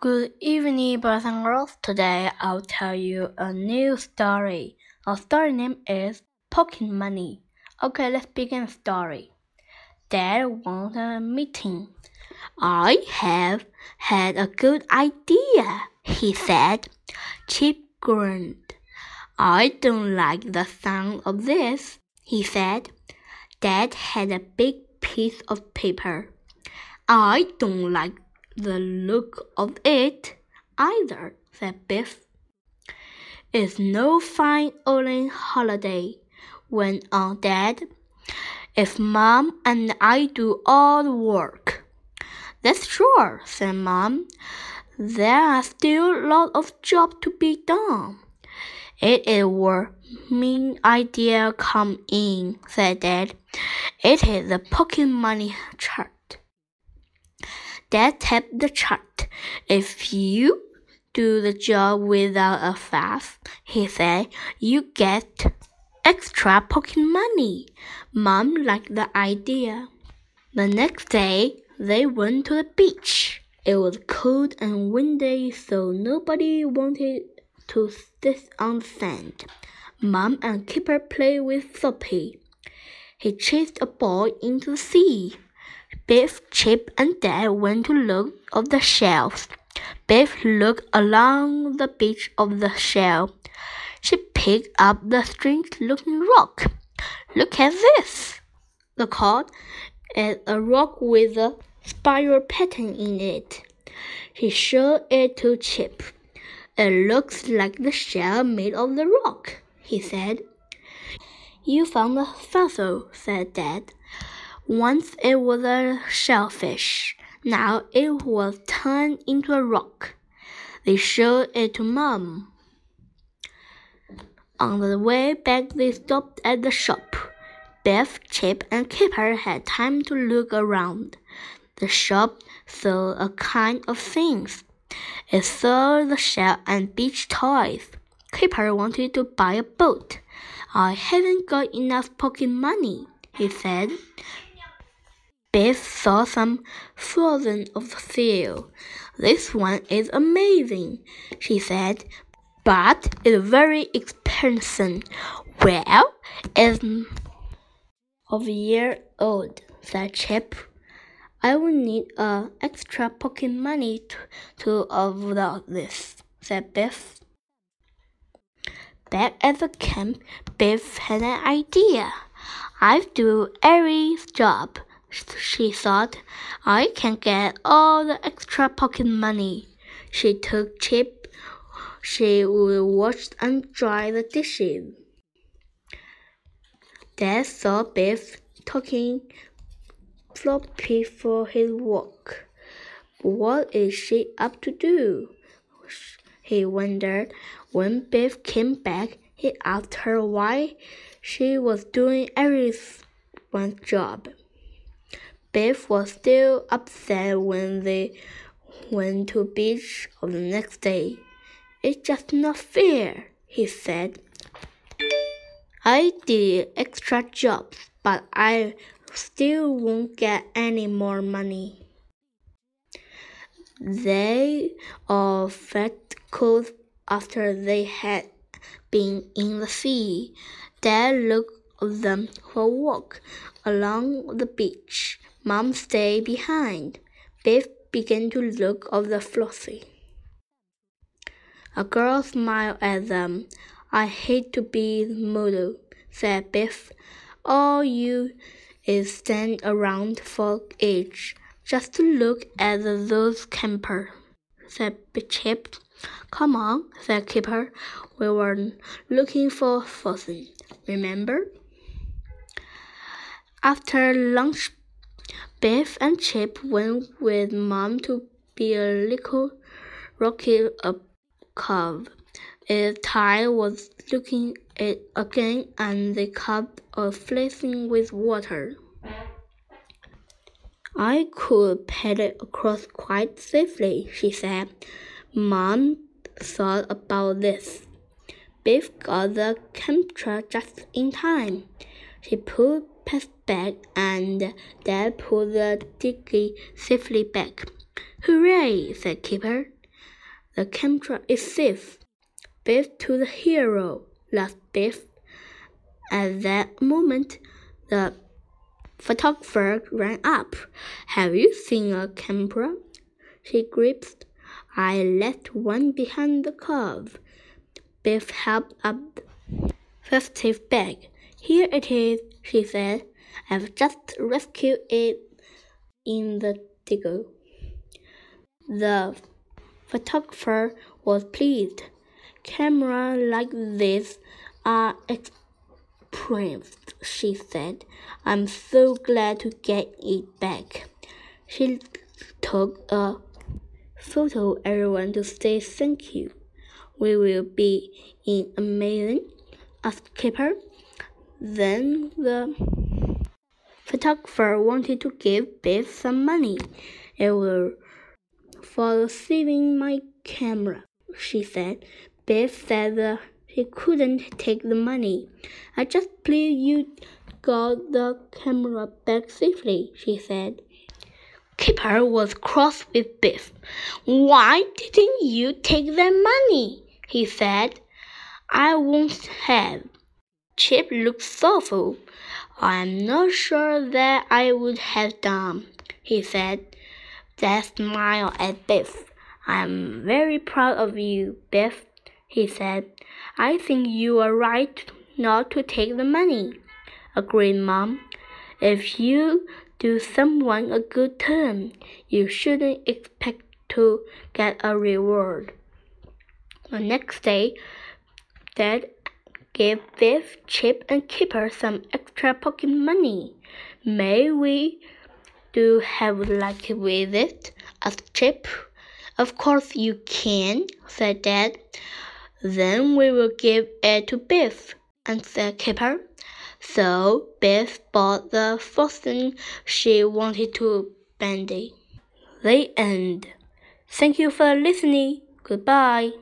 Good evening, boys and girls. Today I'll tell you a new story. Our story name is Pocket Money. Okay, let's begin the story. Dad wants a meeting. I have had a good idea, he said. Chip grinned. I don't like the sound of this, he said. Dad had a big piece of paper. I don't like the look of it either, said Biff. It's no fine old holiday, went on Dad. If Mom and I do all the work. That's sure, said Mom. There are still lots of jobs to be done. It is where mean idea come in, said Dad. It is the pocket money chart. Dad tapped the chart. If you do the job without a fuss, he said, you get extra pocket money. Mom liked the idea. The next day, they went to the beach. It was cold and windy, so nobody wanted to sit on the sand. Mom and Kipper played with Soapy. He chased a ball into the sea. Biff, Chip, and Dad went to look at the shells. Biff looked along the beach of the shell. She picked up the strange-looking rock. Look at this! The called. It's a rock with a spiral pattern in it. She showed it to Chip. It looks like the shell made of the rock, he said. You found the fossil, said Dad. Once it was a shellfish. Now it was turned into a rock. They showed it to Mom. On the way back, they stopped at the shop. Biff, Chip, and Kipper had time to look around. The shop sold a kind of things. It sold the shell and beach toys. Kipper wanted to buy a boat. I haven't got enough pocket money, he said. Biff saw some frozen of seal. This one is amazing, she said, but it's very expensive. Well, it's of a year old, said Chip. I will need uh, extra pocket money to, to avoid this, said Biff. Back at the camp, Biff had an idea. I'll do every job she thought. I can get all the extra pocket money. She took Chip. She would wash and dry the dishes. Dad saw Biff talking floppy for his work. What is she up to do? He wondered. When Biff came back, he asked her why she was doing everyone's job. Biff was still upset when they went to beach on the next day. It's just not fair, he said. I did extra jobs, but I still won't get any more money. They all felt cold after they had been in the sea. Dad looked them for a walk along the beach. Mom stayed behind. Biff began to look the Flossie. A girl smiled at them. I hate to be the model, said Biff. All you is stand around for age, just to look at those camper, said Chip. Come on, said Kipper. We were looking for Fossil, remember? After lunch, Biff and Chip went with Mom to be a little rocky up cove. Its tide was looking it again and the cup was flashing with water. I could paddle across quite safely, she said. Mom thought about this. Biff got the camera just in time. She pulled past back and Dad pulled the dinghy safely back. Hooray, said Kipper. The camera is safe. Biff to the hero, laughed Biff. At that moment, the photographer ran up. Have you seen a camera? She gripped. I left one behind the curve. Biff held up the festive bag. Here it is, she said. I've just rescued it in the digger. The photographer was pleased. Cameras like this are expensive, she said. I'm so glad to get it back. She took a photo everyone to say thank you. We will be in amazing, asked Kipper. Then the photographer wanted to give Biff some money. It will for saving my camera, she said. Biff said he couldn't take the money. I just believe you got the camera back safely, she said. Kipper was cross with Biff. Why didn't you take their money? he said. I won't have. Chip looked thoughtful. I'm not sure that I would have done, he said. Then smiled at Biff. I'm very proud of you, Biff, he said. I think you are right not to take the money, agreed Mom. If you do someone a good turn, you shouldn't expect to get a reward. The next day, Dad gave Biff, Chip, and Kipper some extra pocket money. May we do have luck with it? asked Chip. Of course you can, said Dad. Then we will give it to Biff, answered Kipper. So Biff bought the first thing she wanted to Bendy. The end. Thank you for listening. Goodbye.